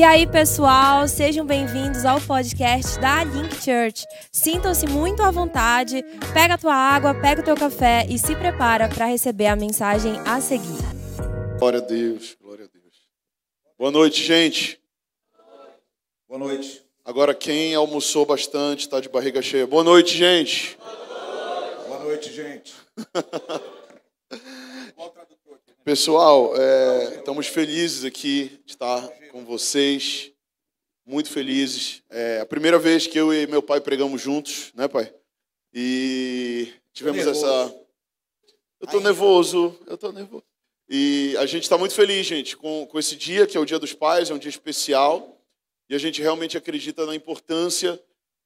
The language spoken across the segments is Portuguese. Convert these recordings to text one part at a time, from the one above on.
E aí, pessoal, sejam bem-vindos ao podcast da Link Church. Sintam-se muito à vontade, pega a tua água, pega o teu café e se prepara para receber a mensagem a seguir. Glória a Deus, glória a Deus. Boa noite, gente. Boa noite. Agora quem almoçou bastante, está de barriga cheia. Boa noite, gente. Boa noite, gente. Pessoal, é, estamos felizes aqui de estar com vocês, muito felizes. É a primeira vez que eu e meu pai pregamos juntos, né, pai? E tivemos Tô essa. Eu tô nervoso, eu tô nervoso. E a gente está muito feliz, gente, com, com esse dia, que é o Dia dos Pais, é um dia especial. E a gente realmente acredita na importância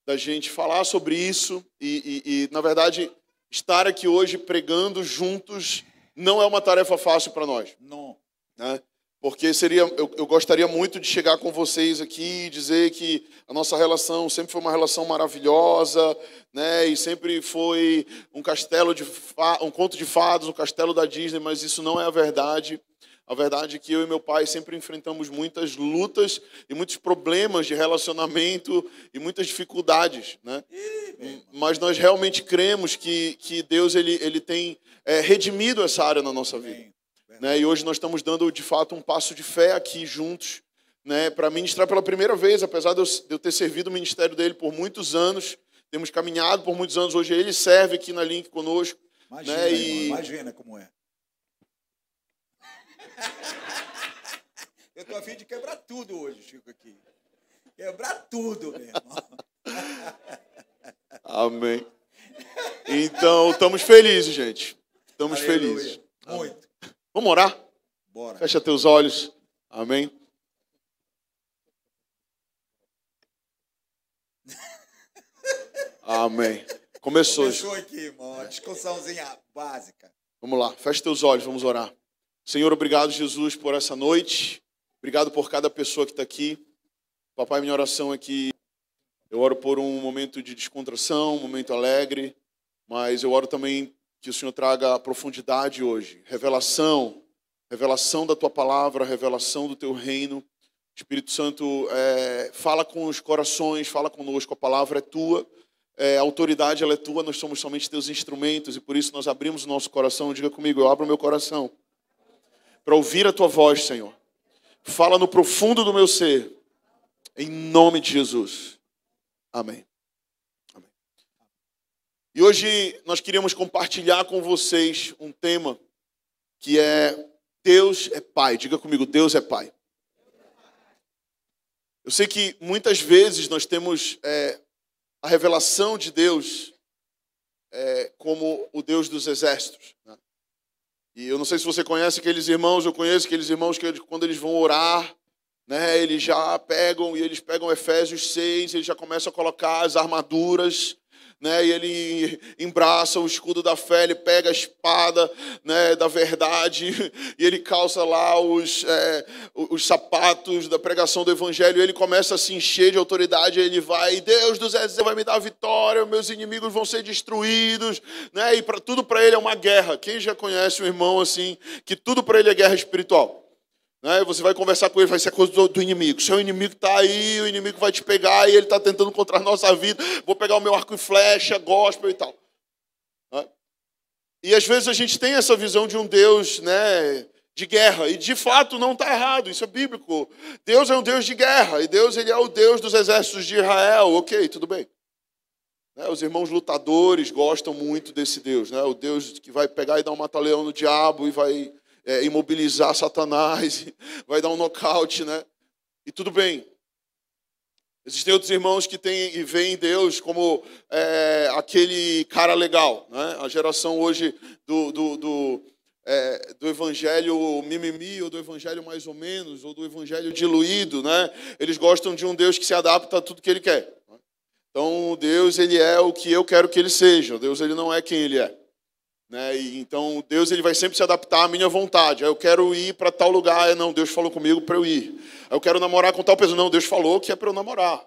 da gente falar sobre isso e, e- e, na verdade, estar aqui hoje pregando juntos não é uma tarefa fácil para nós Não. né? Porque seria, eu, eu gostaria muito de chegar com vocês aqui e dizer que a nossa relação sempre foi uma relação maravilhosa, né? E sempre foi um castelo de um conto de fadas, um castelo da Disney, mas isso não é a verdade. A verdade é que eu e meu pai sempre enfrentamos muitas lutas e muitos problemas de relacionamento e muitas dificuldades, né? Mas nós realmente cremos que, que Deus ele, ele tem é, redimido essa área na nossa vida né? E hoje nós estamos dando de fato um passo de fé aqui juntos, né? Para ministrar pela primeira vez, apesar de eu, ter servido o ministério dele por muitos anos, temos caminhado por muitos anos. Hoje ele serve aqui na Link conosco, Imagina, né? E imagina como é. Eu tô a fim de quebrar tudo hoje, Chico, aqui. Quebrar tudo, meu irmão. amém. Então estamos felizes, gente. Estamos Aleluia. felizes. Muito. Vamos orar. Bora. Fecha teus olhos. Amém. Amém. Começou. Começou aqui, irmão. Discussãozinha básica. Vamos lá, feche teus olhos, vamos orar. Senhor, obrigado, Jesus, por essa noite. Obrigado por cada pessoa que está aqui. Papai, minha oração é que eu oro por um momento de descontração, um momento alegre, mas eu oro também que o Senhor traga profundidade hoje, revelação, revelação da tua palavra, revelação do teu reino. Espírito Santo, é, fala com os corações, fala conosco, a palavra é tua, é, a autoridade ela é tua, nós somos somente teus instrumentos e por isso nós abrimos o nosso coração. Diga comigo, eu abro o meu coração para ouvir a tua voz, Senhor. Fala no profundo do meu ser, em nome de Jesus. Amém. Amém. E hoje nós queríamos compartilhar com vocês um tema que é Deus é Pai. Diga comigo, Deus é Pai. Eu sei que muitas vezes nós temos é, a revelação de Deus é, como o Deus dos exércitos. né? E eu não sei se você conhece aqueles irmãos, eu conheço aqueles irmãos que quando eles vão orar, né, eles já pegam e eles pegam Efésios 6, eles já começam a colocar as armaduras, né, e ele embraça o escudo da fé, ele pega a espada né, da verdade e ele calça lá os, é, os sapatos da pregação do evangelho, ele começa a se encher de autoridade, ele vai, Deus dos exércitos vai me dar vitória, meus inimigos vão ser destruídos, né, e para tudo para ele é uma guerra. Quem já conhece um irmão assim, que tudo para ele é guerra espiritual? Né? Você vai conversar com ele, vai ser coisa do, do inimigo. Seu inimigo está aí, o inimigo vai te pegar e ele está tentando contra a nossa vida. Vou pegar o meu arco e flecha, gospel e tal. Né? E às vezes a gente tem essa visão de um Deus né, de guerra, e de fato não está errado, isso é bíblico. Deus é um Deus de guerra, e Deus ele é o Deus dos exércitos de Israel, ok, tudo bem. Né, os irmãos lutadores gostam muito desse Deus, né? o Deus que vai pegar e dar um mata-leão no diabo e vai é, imobilizar Satanás, vai dar um nocaute, né? E tudo bem. Existem outros irmãos que têm e veem Deus como é, aquele cara legal, né? A geração hoje do, do, do, é, do evangelho mimimi, ou do evangelho mais ou menos, ou do evangelho diluído, né? Eles gostam de um Deus que se adapta a tudo que ele quer. Então, Deus, ele é o que eu quero que ele seja. Deus, ele não é quem ele é. Né? E, então, Deus ele vai sempre se adaptar à minha vontade. Eu quero ir para tal lugar. Não, Deus falou comigo para eu ir. Eu quero namorar com tal pessoa. Não, Deus falou que é para eu namorar.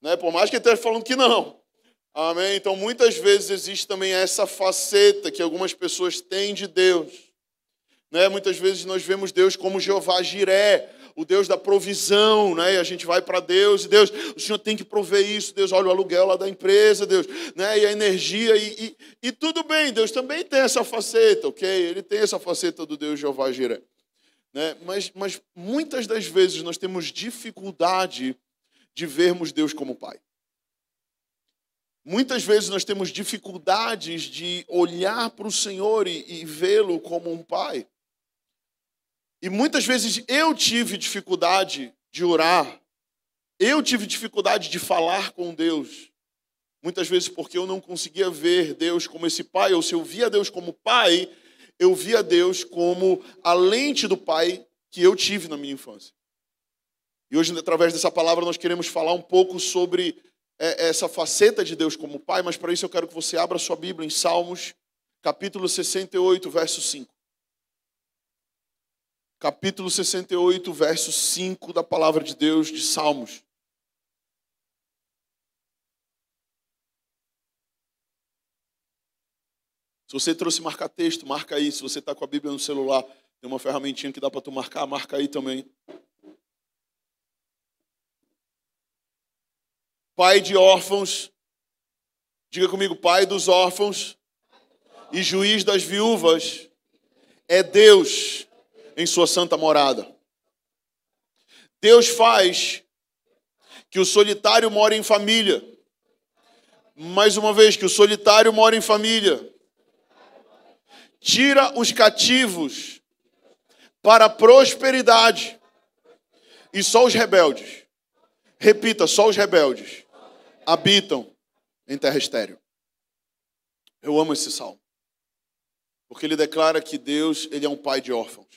Né? Por mais que ele esteja falando que não. Amém? Então, muitas vezes existe também essa faceta que algumas pessoas têm de Deus. Né? Muitas vezes nós vemos Deus como Jeová Jiré, o Deus da provisão, né? E a gente vai para Deus e Deus, o Senhor tem que prover isso, Deus, olha o aluguel lá da empresa, Deus, né? E a energia e, e, e tudo bem, Deus também tem essa faceta, ok? Ele tem essa faceta do Deus Jeová Jireh. Né? Mas, mas muitas das vezes nós temos dificuldade de vermos Deus como Pai. Muitas vezes nós temos dificuldades de olhar para o Senhor e, e vê-lo como um Pai. E muitas vezes eu tive dificuldade de orar, eu tive dificuldade de falar com Deus. Muitas vezes porque eu não conseguia ver Deus como esse Pai, ou se eu via Deus como Pai, eu via Deus como a lente do Pai que eu tive na minha infância. E hoje, através dessa palavra, nós queremos falar um pouco sobre é, essa faceta de Deus como Pai, mas para isso eu quero que você abra sua Bíblia em Salmos, capítulo 68, verso 5. Capítulo 68, verso 5 da palavra de Deus de Salmos. Se você trouxe marca-texto, marca aí. Se você está com a Bíblia no celular, tem uma ferramentinha que dá para tu marcar, marca aí também. Pai de órfãos, diga comigo, Pai dos órfãos e juiz das viúvas, é Deus em sua santa morada. Deus faz que o solitário more em família. Mais uma vez, que o solitário mora em família tira os cativos para a prosperidade, e só os rebeldes, repita, só os rebeldes habitam em terra estéreo. Eu amo esse salmo, porque ele declara que Deus ele é um pai de órfãos.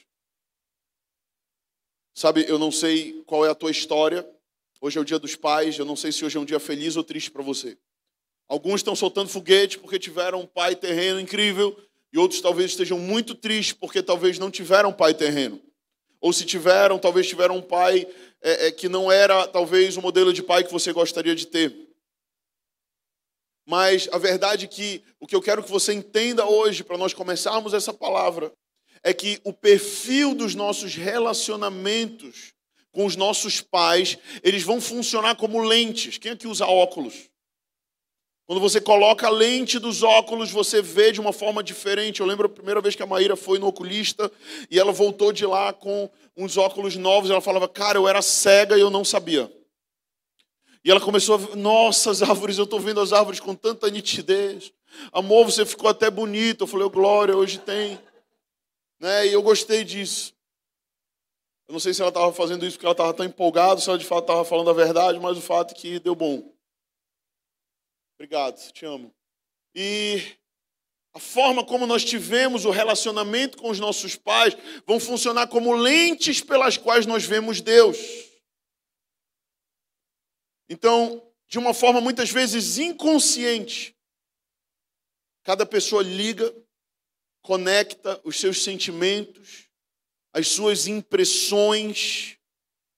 Sabe, eu não sei qual é a tua história. Hoje é o dia dos pais. Eu não sei se hoje é um dia feliz ou triste para você. Alguns estão soltando foguete porque tiveram um pai terreno incrível e outros talvez estejam muito tristes porque talvez não tiveram pai terreno. Ou se tiveram, talvez tiveram um pai é, é, que não era talvez o modelo de pai que você gostaria de ter. Mas a verdade é que o que eu quero que você entenda hoje, para nós começarmos essa palavra, é que o perfil dos nossos relacionamentos com os nossos pais, eles vão funcionar como lentes. Quem aqui usa óculos? Quando você coloca a lente dos óculos, você vê de uma forma diferente. Eu lembro a primeira vez que a Maíra foi no oculista e ela voltou de lá com uns óculos novos. Ela falava, cara, eu era cega e eu não sabia. E ela começou a ver, nossa, as árvores, eu estou vendo as árvores com tanta nitidez. Amor, você ficou até bonito. Eu falei, oh, glória, hoje tem. Né? E eu gostei disso. Eu não sei se ela estava fazendo isso porque ela estava tão empolgada, se ela de fato estava falando a verdade, mas o fato é que deu bom. Obrigado, te amo. E a forma como nós tivemos o relacionamento com os nossos pais vão funcionar como lentes pelas quais nós vemos Deus. Então, de uma forma muitas vezes inconsciente, cada pessoa liga, conecta os seus sentimentos, as suas impressões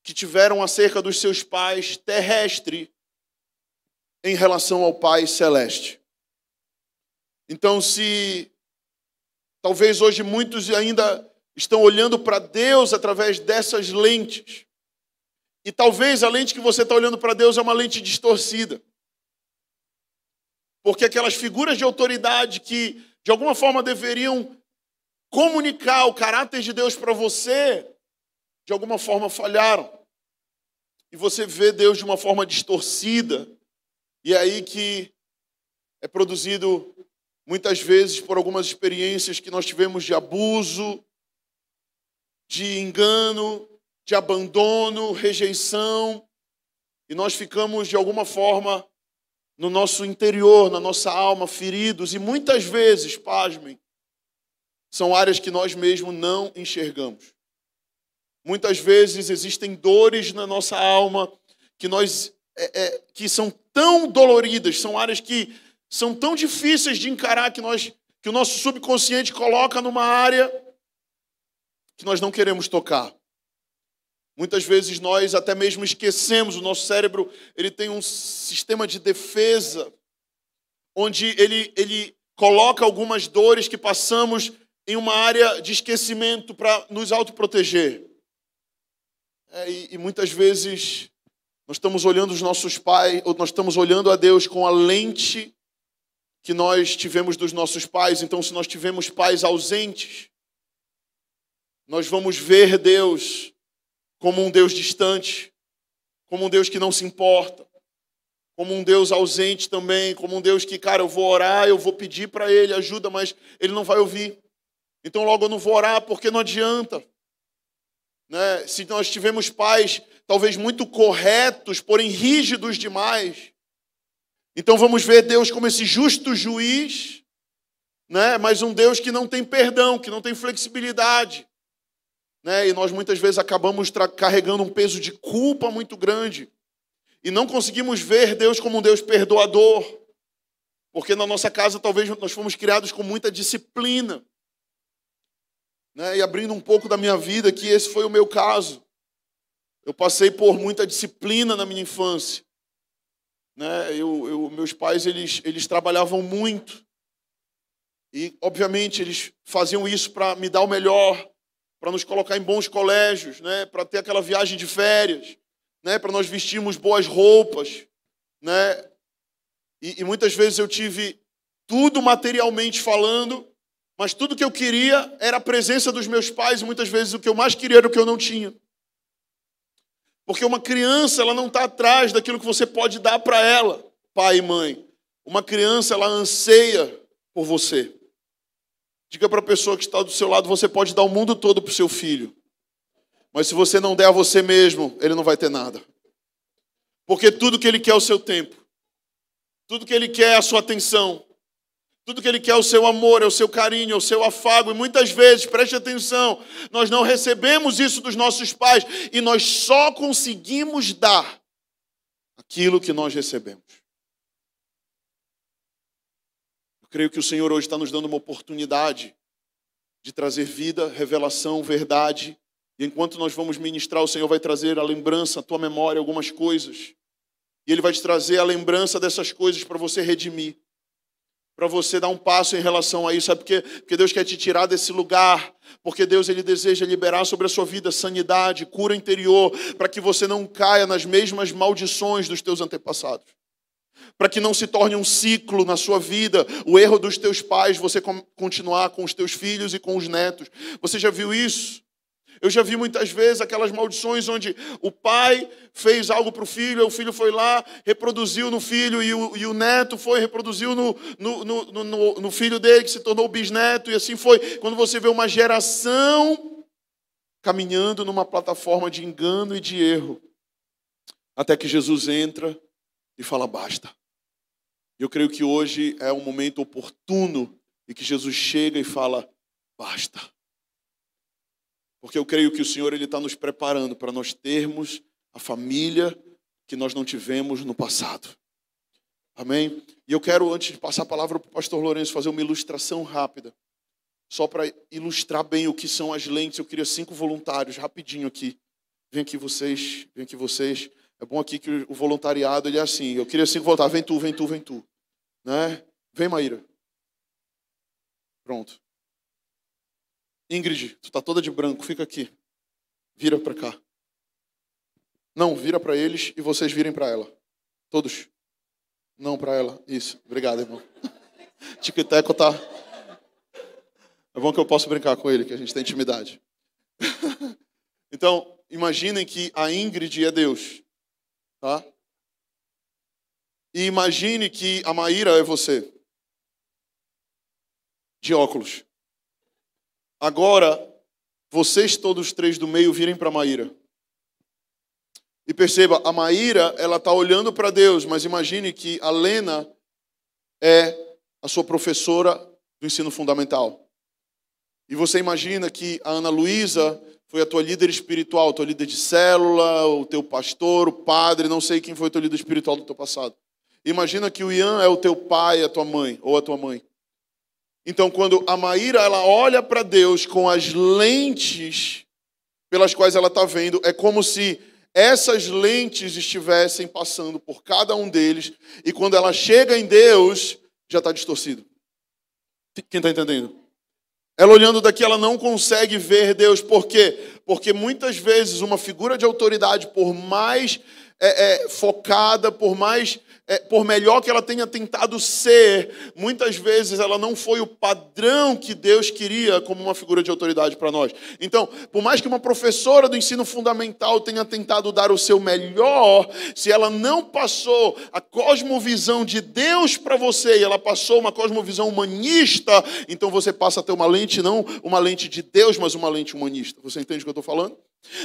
que tiveram acerca dos seus pais terrestre em relação ao Pai Celeste. Então, se talvez hoje muitos ainda estão olhando para Deus através dessas lentes, e talvez a lente que você está olhando para Deus é uma lente distorcida. Porque aquelas figuras de autoridade que, de alguma forma, deveriam comunicar o caráter de Deus para você, de alguma forma falharam. E você vê Deus de uma forma distorcida, e é aí que é produzido muitas vezes por algumas experiências que nós tivemos de abuso, de engano, de abandono, rejeição, e nós ficamos de alguma forma no nosso interior, na nossa alma, feridos, e muitas vezes, pasmem, são áreas que nós mesmos não enxergamos. Muitas vezes existem dores na nossa alma que nós é, é, que são tão doloridas, são áreas que são tão difíceis de encarar que nós que o nosso subconsciente coloca numa área que nós não queremos tocar. Muitas vezes nós até mesmo esquecemos, o nosso cérebro, ele tem um sistema de defesa onde ele ele coloca algumas dores que passamos em uma área de esquecimento para nos autoproteger. É, e, e muitas vezes nós estamos olhando os nossos pais, ou nós estamos olhando a Deus com a lente que nós tivemos dos nossos pais. Então, se nós tivemos pais ausentes, nós vamos ver Deus como um Deus distante, como um Deus que não se importa, como um Deus ausente também, como um Deus que, cara, eu vou orar, eu vou pedir para Ele ajuda, mas Ele não vai ouvir. Então, logo eu não vou orar porque não adianta. Né? Se nós tivemos pais talvez muito corretos, porém rígidos demais, então vamos ver Deus como esse justo juiz, né? mas um Deus que não tem perdão, que não tem flexibilidade. Né? E nós muitas vezes acabamos carregando um peso de culpa muito grande. E não conseguimos ver Deus como um Deus perdoador. Porque na nossa casa talvez nós fomos criados com muita disciplina. Né? E abrindo um pouco da minha vida, que esse foi o meu caso. Eu passei por muita disciplina na minha infância. Né? Eu, eu, meus pais eles, eles trabalhavam muito. E, obviamente, eles faziam isso para me dar o melhor, para nos colocar em bons colégios, né? para ter aquela viagem de férias, né? para nós vestirmos boas roupas. Né? E, e muitas vezes eu tive tudo materialmente falando, mas tudo que eu queria era a presença dos meus pais, e muitas vezes o que eu mais queria era o que eu não tinha. Porque uma criança, ela não está atrás daquilo que você pode dar para ela, pai e mãe. Uma criança, ela anseia por você. Diga para a pessoa que está do seu lado, você pode dar o mundo todo para o seu filho. Mas se você não der a você mesmo, ele não vai ter nada. Porque tudo que ele quer é o seu tempo. Tudo que ele quer é a sua atenção. Tudo que ele quer é o seu amor, é o seu carinho, é o seu afago. E muitas vezes, preste atenção, nós não recebemos isso dos nossos pais e nós só conseguimos dar aquilo que nós recebemos. Eu creio que o Senhor hoje está nos dando uma oportunidade de trazer vida, revelação, verdade. E enquanto nós vamos ministrar, o Senhor vai trazer a lembrança, a tua memória, algumas coisas. E Ele vai te trazer a lembrança dessas coisas para você redimir para você dar um passo em relação a isso. Sabe por quê? Porque Deus quer te tirar desse lugar. Porque Deus ele deseja liberar sobre a sua vida sanidade, cura interior, para que você não caia nas mesmas maldições dos teus antepassados. Para que não se torne um ciclo na sua vida, o erro dos teus pais, você continuar com os teus filhos e com os netos. Você já viu isso? Eu já vi muitas vezes aquelas maldições onde o pai fez algo para o filho, o filho foi lá, reproduziu no filho, e o, e o neto foi, reproduziu no, no, no, no, no filho dele, que se tornou bisneto, e assim foi. Quando você vê uma geração caminhando numa plataforma de engano e de erro, até que Jesus entra e fala: basta. Eu creio que hoje é um momento oportuno e que Jesus chega e fala: basta. Porque eu creio que o Senhor ele está nos preparando para nós termos a família que nós não tivemos no passado. Amém? E eu quero, antes de passar a palavra para o pastor Lourenço, fazer uma ilustração rápida. Só para ilustrar bem o que são as lentes. Eu queria cinco voluntários, rapidinho aqui. Vem aqui vocês, vem aqui vocês. É bom aqui que o voluntariado ele é assim. Eu queria cinco voluntários. Vem tu, vem tu, vem tu. Né? Vem, Maíra. Pronto. Ingrid, tu tá toda de branco, fica aqui. Vira para cá. Não, vira para eles e vocês virem para ela. Todos. Não para ela. Isso. Obrigado, irmão. Tiquiteco tá. É bom que eu possa brincar com ele, que a gente tem intimidade. então, imaginem que a Ingrid é Deus, tá? E imagine que a Maíra é você. De óculos. Agora, vocês todos três do meio virem para Maíra. E perceba, a Maíra, ela está olhando para Deus, mas imagine que a Lena é a sua professora do ensino fundamental. E você imagina que a Ana Luísa foi a tua líder espiritual, tua líder de célula, o teu pastor, o padre, não sei quem foi o teu líder espiritual do teu passado. Imagina que o Ian é o teu pai, a tua mãe, ou a tua mãe. Então, quando a Maíra ela olha para Deus com as lentes pelas quais ela está vendo, é como se essas lentes estivessem passando por cada um deles, e quando ela chega em Deus, já está distorcido. Quem está entendendo? Ela olhando daqui, ela não consegue ver Deus. Por quê? Porque muitas vezes uma figura de autoridade, por mais é, é, focada, por mais é, por melhor que ela tenha tentado ser, muitas vezes ela não foi o padrão que Deus queria como uma figura de autoridade para nós. Então, por mais que uma professora do ensino fundamental tenha tentado dar o seu melhor, se ela não passou a cosmovisão de Deus para você e ela passou uma cosmovisão humanista, então você passa a ter uma lente, não uma lente de Deus, mas uma lente humanista. Você entende o que eu estou falando?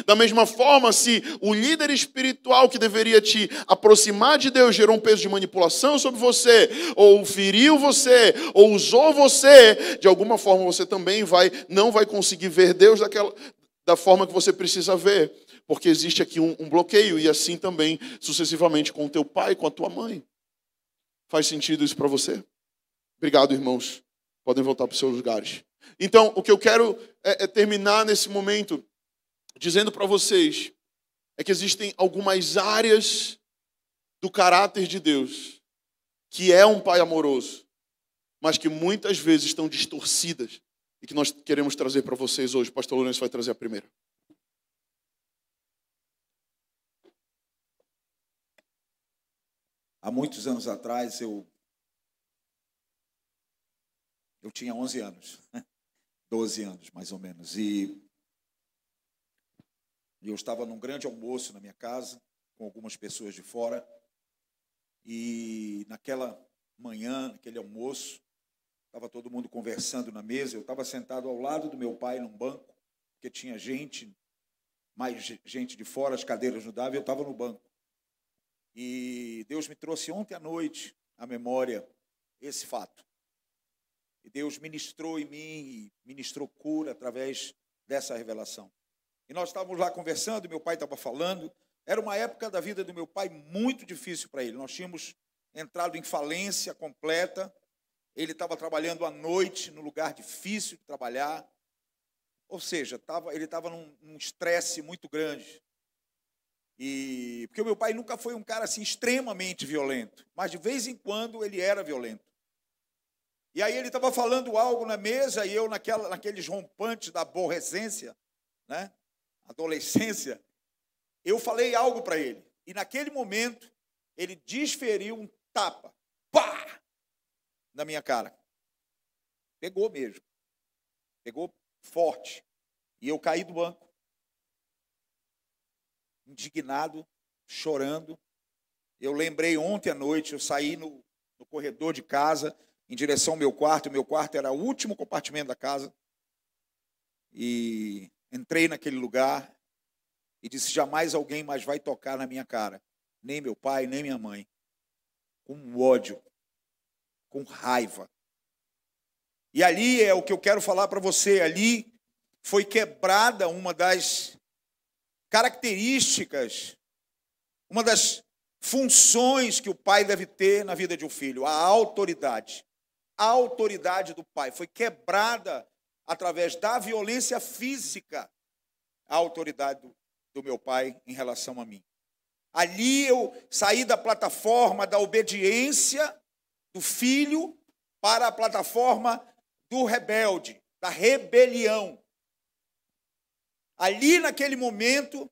Da mesma forma, se o líder espiritual que deveria te aproximar de Deus gerou um peso de manipulação sobre você, ou feriu você, ou usou você, de alguma forma você também vai não vai conseguir ver Deus daquela, da forma que você precisa ver, porque existe aqui um, um bloqueio e assim também sucessivamente com o teu pai, com a tua mãe. Faz sentido isso para você? Obrigado, irmãos. Podem voltar para os seus lugares. Então, o que eu quero é, é terminar nesse momento dizendo para vocês é que existem algumas áreas do caráter de Deus que é um pai amoroso, mas que muitas vezes estão distorcidas e que nós queremos trazer para vocês hoje. O pastor Lourenço vai trazer a primeira. Há muitos anos atrás eu eu tinha 11 anos, 12 anos mais ou menos, e eu estava num grande almoço na minha casa, com algumas pessoas de fora. E naquela manhã, naquele almoço, estava todo mundo conversando na mesa. Eu estava sentado ao lado do meu pai num banco, porque tinha gente, mais gente de fora, as cadeiras não davam, eu estava no banco. E Deus me trouxe ontem à noite à memória esse fato. E Deus ministrou em mim, ministrou cura através dessa revelação. E nós estávamos lá conversando, meu pai estava falando. Era uma época da vida do meu pai muito difícil para ele. Nós tínhamos entrado em falência completa. Ele estava trabalhando à noite, num lugar difícil de trabalhar. Ou seja, tava, ele estava num estresse muito grande. E porque o meu pai nunca foi um cara assim extremamente violento, mas de vez em quando ele era violento. E aí ele estava falando algo na mesa e eu naquela, naqueles rompantes da aborrecência, né? Adolescência, eu falei algo para ele. E naquele momento, ele desferiu um tapa. Pá! Na minha cara. Pegou mesmo. Pegou forte. E eu caí do banco. Indignado, chorando. Eu lembrei ontem à noite, eu saí no, no corredor de casa, em direção ao meu quarto. O meu quarto era o último compartimento da casa. E Entrei naquele lugar e disse: jamais alguém mais vai tocar na minha cara, nem meu pai, nem minha mãe. Com ódio, com raiva. E ali é o que eu quero falar para você: ali foi quebrada uma das características, uma das funções que o pai deve ter na vida de um filho, a autoridade. A autoridade do pai foi quebrada através da violência física, a autoridade do, do meu pai em relação a mim. Ali eu saí da plataforma da obediência do filho para a plataforma do rebelde, da rebelião. Ali naquele momento,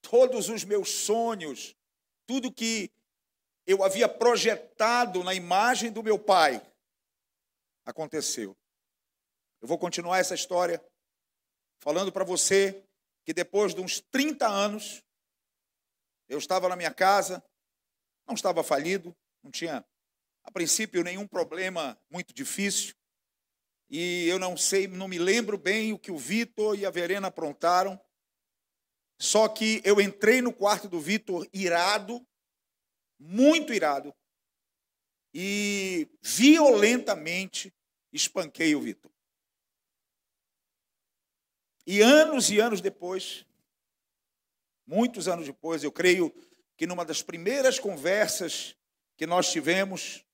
todos os meus sonhos, tudo que eu havia projetado na imagem do meu pai, aconteceu. Eu vou continuar essa história falando para você que depois de uns 30 anos, eu estava na minha casa, não estava falido, não tinha, a princípio, nenhum problema muito difícil. E eu não sei, não me lembro bem o que o Vitor e a Verena aprontaram. Só que eu entrei no quarto do Vitor irado, muito irado, e violentamente espanquei o Vitor. E anos e anos depois, muitos anos depois, eu creio que numa das primeiras conversas que nós tivemos,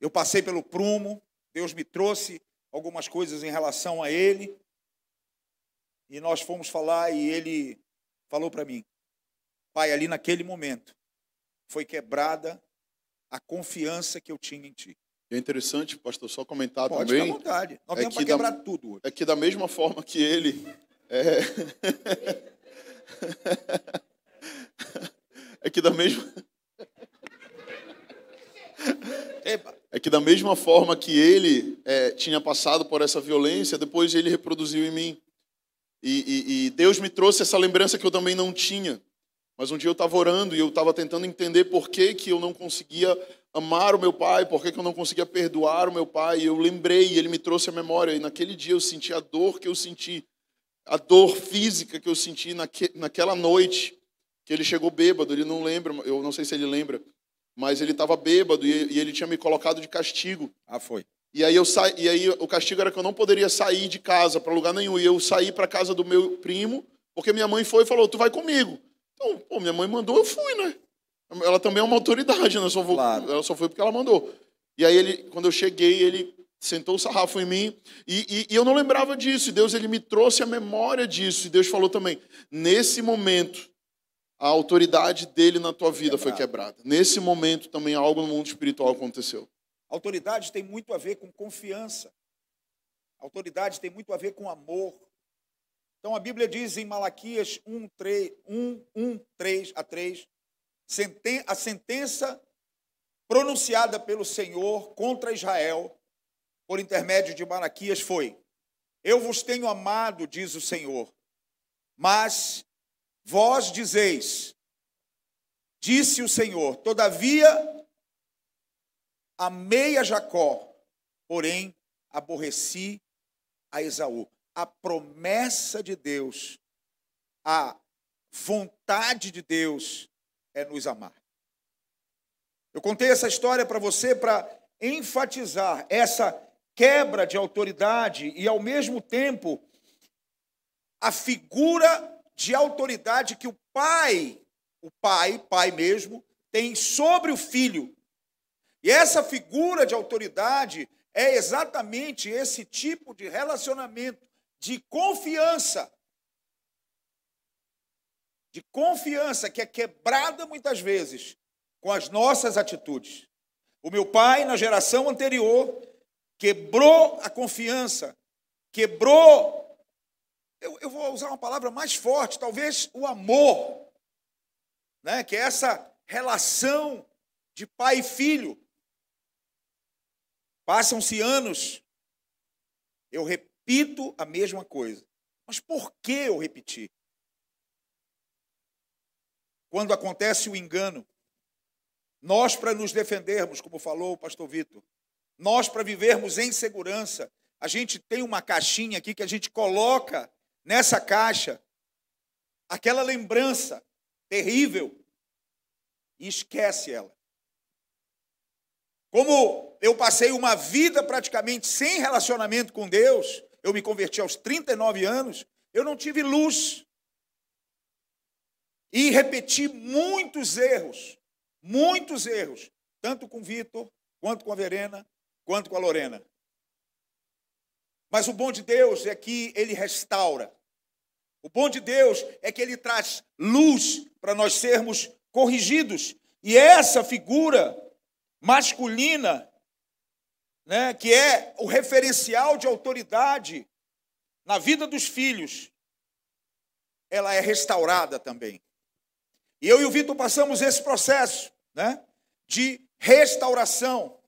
eu passei pelo prumo, Deus me trouxe algumas coisas em relação a ele, e nós fomos falar e ele falou para mim: Pai, ali naquele momento foi quebrada a confiança que eu tinha em ti. É interessante, pastor, só comentar Pode também. ficar à vontade. Nós é que para da- quebrar tudo hoje. É que da mesma forma que ele. É, é que da mesma. É que da mesma forma que ele é, tinha passado por essa violência, depois ele reproduziu em mim. E, e- e Deus me trouxe essa lembrança que eu também não tinha. Mas um dia eu estava orando e eu estava tentando entender por que, que eu não conseguia amar o meu pai, por que, eu não conseguia perdoar o meu pai. Eu lembrei, ele me trouxe a memória. E naquele dia eu senti a dor que eu senti, a dor física que eu senti naque, naquela noite, que ele chegou bêbado. Ele não lembra, eu não sei se ele lembra, mas ele estava bêbado e, e ele tinha me colocado de castigo. Ah, foi. E aí, eu sa... e aí o castigo era que eu não poderia sair de casa para lugar nenhum. E eu saí para casa do meu primo, porque minha mãe foi e falou: Tu vai comigo. Então, pô, minha mãe mandou, eu fui, né? Ela também é uma autoridade, né? Só vou... Claro. Ela só foi porque ela mandou. E aí, ele, quando eu cheguei, ele sentou o sarrafo em mim e, e- e eu não lembrava disso. E Deus ele me trouxe a memória disso. E Deus falou também: Nesse momento, a autoridade dele na tua vida foi quebrada. Nesse momento também algo no mundo espiritual aconteceu. Autoridade tem muito a ver com confiança. Autoridade tem muito a ver com amor. Então a Bíblia diz em Malaquias 1, 3, 1, 1 3 a 3, senten- a sentença pronunciada pelo Senhor contra Israel, por intermédio de Malaquias, foi: Eu vos tenho amado, diz o Senhor, mas vós dizeis, disse o Senhor, todavia amei a Jacó, porém aborreci a Esaú. A promessa de Deus, a vontade de Deus é nos amar. Eu contei essa história para você para enfatizar essa quebra de autoridade e, ao mesmo tempo, a figura de autoridade que o pai, o pai, pai mesmo, tem sobre o filho. E essa figura de autoridade é exatamente esse tipo de relacionamento de confiança. De confiança que é quebrada muitas vezes com as nossas atitudes. O meu pai, na geração anterior, quebrou a confiança, quebrou. Eu, eu vou usar uma palavra mais forte, talvez o amor, né? que é essa relação de pai e filho. Passam-se anos, eu repito a mesma coisa. Mas por que eu repeti? Quando acontece o engano, nós, para nos defendermos, como falou o pastor Vitor, nós, para vivermos em segurança, a gente tem uma caixinha aqui que a gente coloca nessa caixa aquela lembrança terrível e esquece ela. Como eu passei uma vida praticamente sem relacionamento com Deus, eu me converti aos 39 anos, eu não tive luz. E repeti muitos erros, muitos erros, tanto com o Vitor, quanto com a Verena, quanto com a Lorena. Mas o bom de Deus é que ele restaura. O bom de Deus é que ele traz luz para nós sermos corrigidos. E essa figura masculina, né, que é o referencial de autoridade na vida dos filhos, ela é restaurada também. E eu e o Vitor passamos esse processo né, de restauração.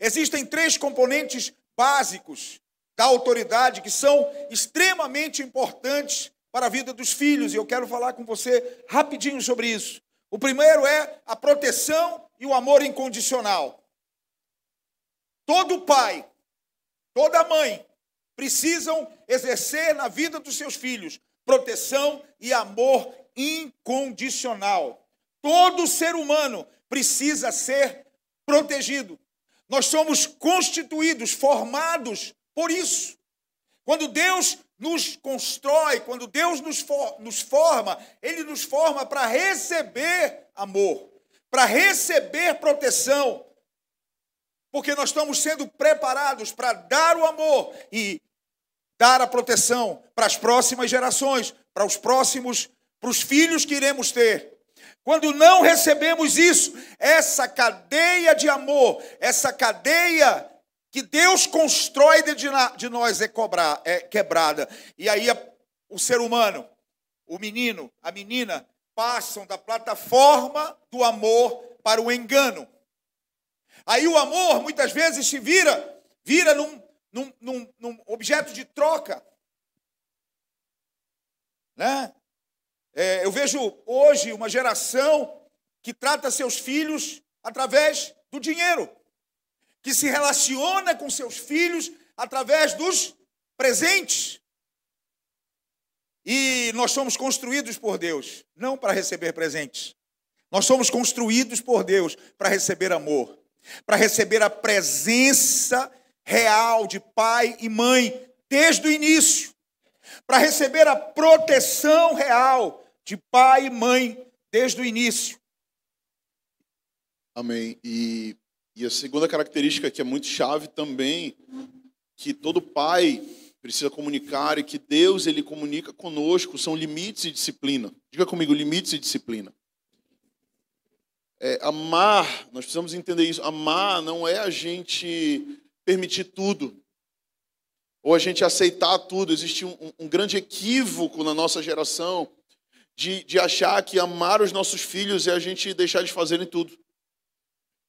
Existem três componentes básicos da autoridade que são extremamente importantes para a vida dos filhos, e eu quero falar com você rapidinho sobre isso. O primeiro é a proteção e o amor incondicional. Todo pai, toda mãe precisam exercer na vida dos seus filhos proteção e amor incondicional. Todo ser humano precisa ser protegido. Nós somos constituídos, formados por isso. Quando Deus nos constrói, quando Deus nos, for, nos forma, Ele nos forma para receber amor, para receber proteção, porque nós estamos sendo preparados para dar o amor e dar a proteção para as próximas gerações, para os próximos, para os filhos que iremos ter. Quando não recebemos isso, essa cadeia de amor, essa cadeia que Deus constrói de nós é, cobrar, é quebrada. E aí o ser humano, o menino, a menina, passam da plataforma do amor para o engano. Aí o amor muitas vezes se vira, vira num, num, num, num objeto de troca. Né? É, eu vejo hoje uma geração que trata seus filhos através do dinheiro, que se relaciona com seus filhos através dos presentes. E nós somos construídos por Deus, não para receber presentes. Nós somos construídos por Deus para receber amor, para receber a presença real de pai e mãe desde o início, para receber a proteção real de pai e mãe desde o início. Amém. E, e a segunda característica que é muito chave também, que todo pai precisa comunicar e que Deus ele comunica conosco são limites e disciplina. Diga comigo, limites e disciplina. É, amar, nós precisamos entender isso. Amar não é a gente permitir tudo ou a gente aceitar tudo. Existe um, um grande equívoco na nossa geração de, de achar que amar os nossos filhos é a gente deixar eles fazerem tudo.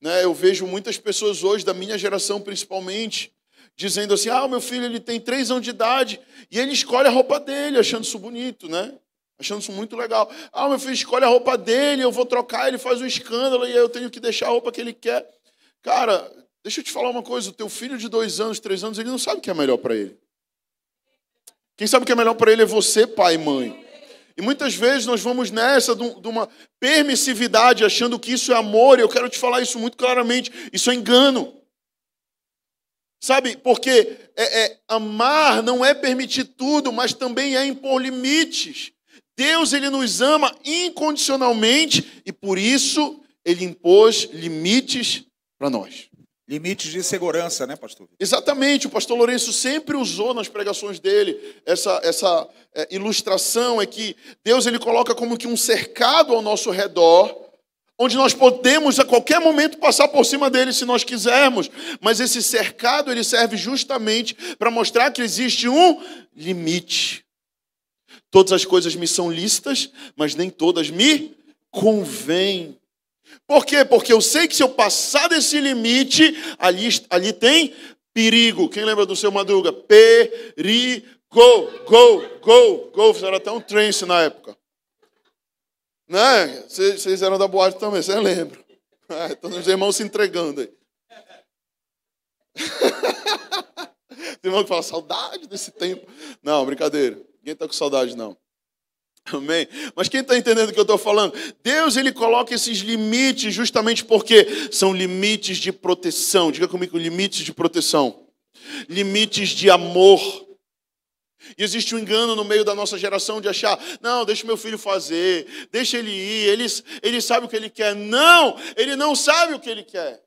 Né? Eu vejo muitas pessoas hoje, da minha geração principalmente, dizendo assim: ah, meu filho ele tem três anos de idade e ele escolhe a roupa dele, achando isso bonito, né? Achando isso muito legal. Ah, meu filho escolhe a roupa dele, eu vou trocar, ele faz um escândalo e eu tenho que deixar a roupa que ele quer. Cara, deixa eu te falar uma coisa: o teu filho de dois anos, três anos, ele não sabe o que é melhor para ele. Quem sabe o que é melhor para ele é você, pai e mãe. E muitas vezes nós vamos nessa de uma permissividade, achando que isso é amor, e eu quero te falar isso muito claramente: isso é engano. Sabe, porque é, é, amar não é permitir tudo, mas também é impor limites. Deus ele nos ama incondicionalmente e por isso ele impôs limites para nós. Limites de segurança, né, pastor? Exatamente. O pastor Lourenço sempre usou nas pregações dele essa, essa é, ilustração é que Deus ele coloca como que um cercado ao nosso redor, onde nós podemos a qualquer momento passar por cima dele se nós quisermos, mas esse cercado ele serve justamente para mostrar que existe um limite. Todas as coisas me são lícitas, mas nem todas me convêm. Por quê? Porque eu sei que se eu passar desse limite, ali, ali tem perigo. Quem lembra do seu Madruga? Perigo, go, go, go. Fizeram até um trance na época. Né? Vocês eram da boate também, você lembra. Ah, Estão os irmãos se entregando aí. Tem irmão que fala, saudade desse tempo. Não, brincadeira. Ninguém está com saudade, não. Amém? Mas quem está entendendo o que eu estou falando? Deus ele coloca esses limites justamente porque são limites de proteção. Diga comigo, limites de proteção. Limites de amor. E existe um engano no meio da nossa geração de achar, não, deixa meu filho fazer, deixa ele ir, ele, ele sabe o que ele quer. Não, ele não sabe o que ele quer.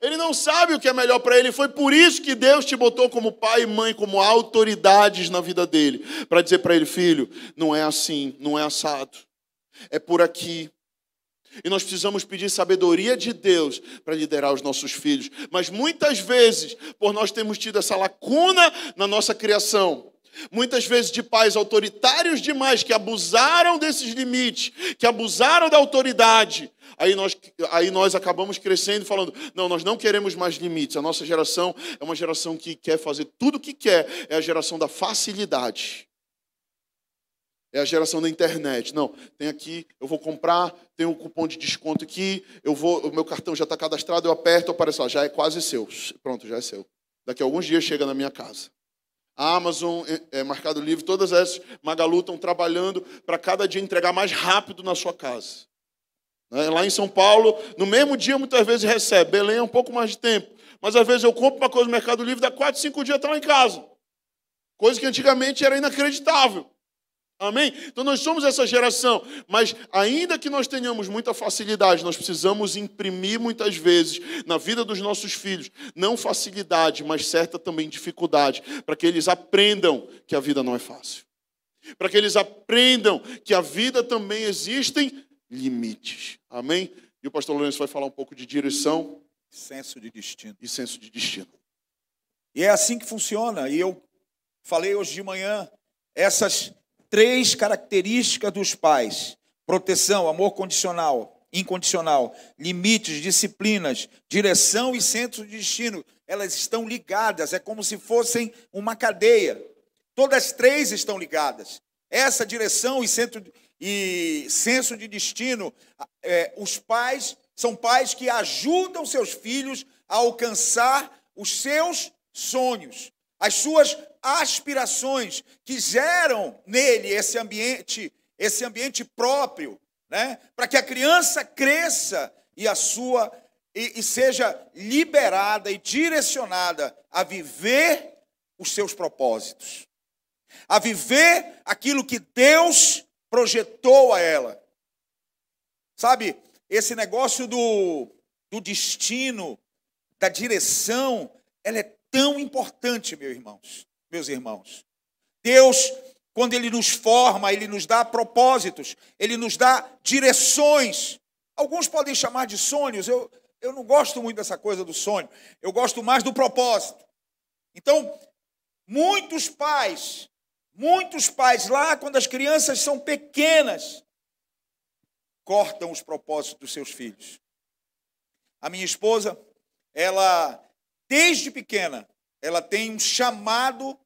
Ele não sabe o que é melhor para ele. Foi por isso que Deus te botou como pai e mãe, como autoridades na vida dele, para dizer para ele, filho, não é assim, não é assado. É por aqui. E nós precisamos pedir sabedoria de Deus para liderar os nossos filhos. Mas muitas vezes, por nós termos tido essa lacuna na nossa criação, Muitas vezes de pais autoritários demais que abusaram desses limites, que abusaram da autoridade, Aí nós, aí nós acabamos crescendo falando: não, nós não queremos mais limites. A nossa geração é uma geração que quer fazer tudo o que quer, é a geração da facilidade. É a geração da internet. Não, tem aqui, eu vou comprar, tem um cupom de desconto aqui, eu vou, o meu cartão já está cadastrado, eu aperto, aparece lá, já é quase seu. Pronto, já é seu. Daqui a alguns dias chega na minha casa. A Amazon, é, Mercado Livre, todas essas, Magalu estão trabalhando para cada dia entregar mais rápido na sua casa. Né? Lá em São Paulo, no mesmo dia, muitas vezes recebe. Belém é um pouco mais de tempo. Mas às vezes eu compro uma coisa no Mercado Livre, dá quatro, cinco dias está lá em casa. Coisa que antigamente era inacreditável. Amém? Então nós somos essa geração, mas ainda que nós tenhamos muita facilidade, nós precisamos imprimir muitas vezes na vida dos nossos filhos, não facilidade, mas certa também dificuldade, para que eles aprendam que a vida não é fácil. Para que eles aprendam que a vida também existem limites. Amém? E o pastor Lourenço vai falar um pouco de direção. Senso de destino. E senso de destino. E é assim que funciona. E eu falei hoje de manhã essas três características dos pais: proteção, amor condicional, incondicional, limites, disciplinas, direção e centro de destino. Elas estão ligadas, é como se fossem uma cadeia. Todas as três estão ligadas. Essa direção e centro e senso de destino, é, os pais são pais que ajudam seus filhos a alcançar os seus sonhos, as suas aspirações, que geram nele esse ambiente, esse ambiente próprio, né? Para que a criança cresça e a sua e, e seja liberada e direcionada a viver os seus propósitos, a viver aquilo que Deus projetou a ela. Sabe, esse negócio do, do destino, da direção, ela é tão importante, meus irmãos, meus irmãos. Deus, quando Ele nos forma, Ele nos dá propósitos, Ele nos dá direções. Alguns podem chamar de sonhos, eu, eu não gosto muito dessa coisa do sonho, eu gosto mais do propósito. Então, muitos pais, muitos pais lá, quando as crianças são pequenas, cortam os propósitos dos seus filhos. A minha esposa, ela desde pequena, ela tem um chamado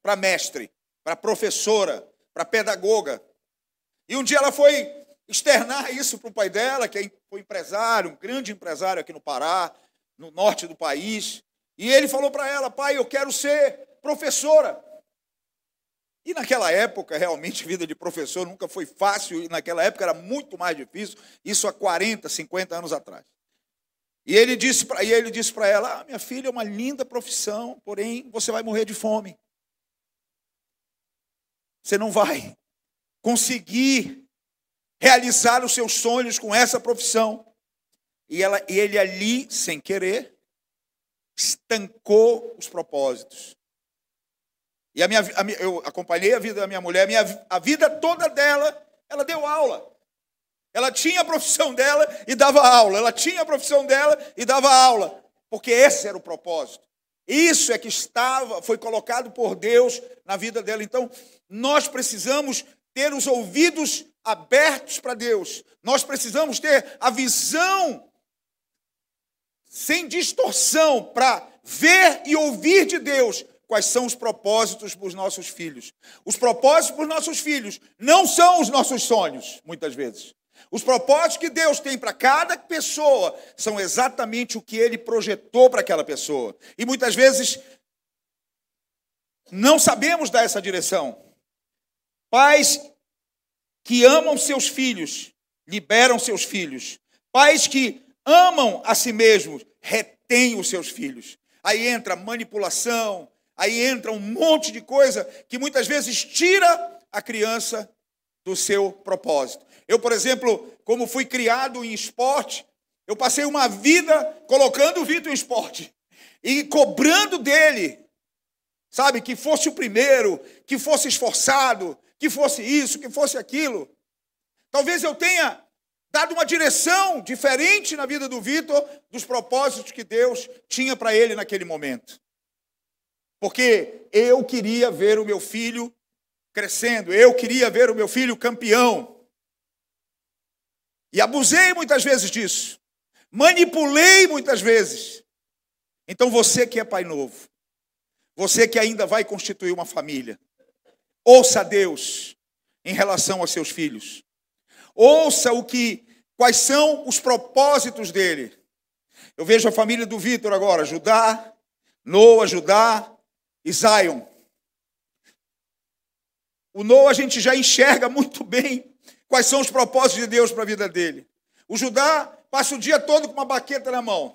para mestre, para professora, para pedagoga. E um dia ela foi externar isso para o pai dela, que foi empresário, um grande empresário aqui no Pará, no norte do país. E ele falou para ela: pai, eu quero ser professora. E naquela época, realmente, vida de professor nunca foi fácil, e naquela época era muito mais difícil, isso há 40, 50 anos atrás. E ele disse para ele disse para ela: ah, "Minha filha é uma linda profissão, porém você vai morrer de fome. Você não vai conseguir realizar os seus sonhos com essa profissão." E ela e ele ali, sem querer, estancou os propósitos. E a minha, a, eu acompanhei a vida da minha mulher, a, minha, a vida toda dela, ela deu aula. Ela tinha a profissão dela e dava aula. Ela tinha a profissão dela e dava aula. Porque esse era o propósito. Isso é que estava, foi colocado por Deus na vida dela. Então, nós precisamos ter os ouvidos abertos para Deus. Nós precisamos ter a visão sem distorção para ver e ouvir de Deus quais são os propósitos para os nossos filhos. Os propósitos para os nossos filhos não são os nossos sonhos, muitas vezes. Os propósitos que Deus tem para cada pessoa são exatamente o que ele projetou para aquela pessoa. E muitas vezes não sabemos dar essa direção. Pais que amam seus filhos, liberam seus filhos. Pais que amam a si mesmos, retêm os seus filhos. Aí entra manipulação, aí entra um monte de coisa que muitas vezes tira a criança do seu propósito. Eu, por exemplo, como fui criado em esporte, eu passei uma vida colocando o Vitor em esporte e cobrando dele, sabe, que fosse o primeiro, que fosse esforçado, que fosse isso, que fosse aquilo. Talvez eu tenha dado uma direção diferente na vida do Vitor dos propósitos que Deus tinha para ele naquele momento. Porque eu queria ver o meu filho crescendo, eu queria ver o meu filho campeão. E abusei muitas vezes disso. Manipulei muitas vezes. Então você que é pai novo, você que ainda vai constituir uma família, ouça a Deus em relação aos seus filhos. Ouça o que quais são os propósitos dele. Eu vejo a família do Vitor agora, Judá, Noah, Judá e Zion. O Noah a gente já enxerga muito bem quais são os propósitos de Deus para a vida dele. O Judá passa o dia todo com uma baqueta na mão.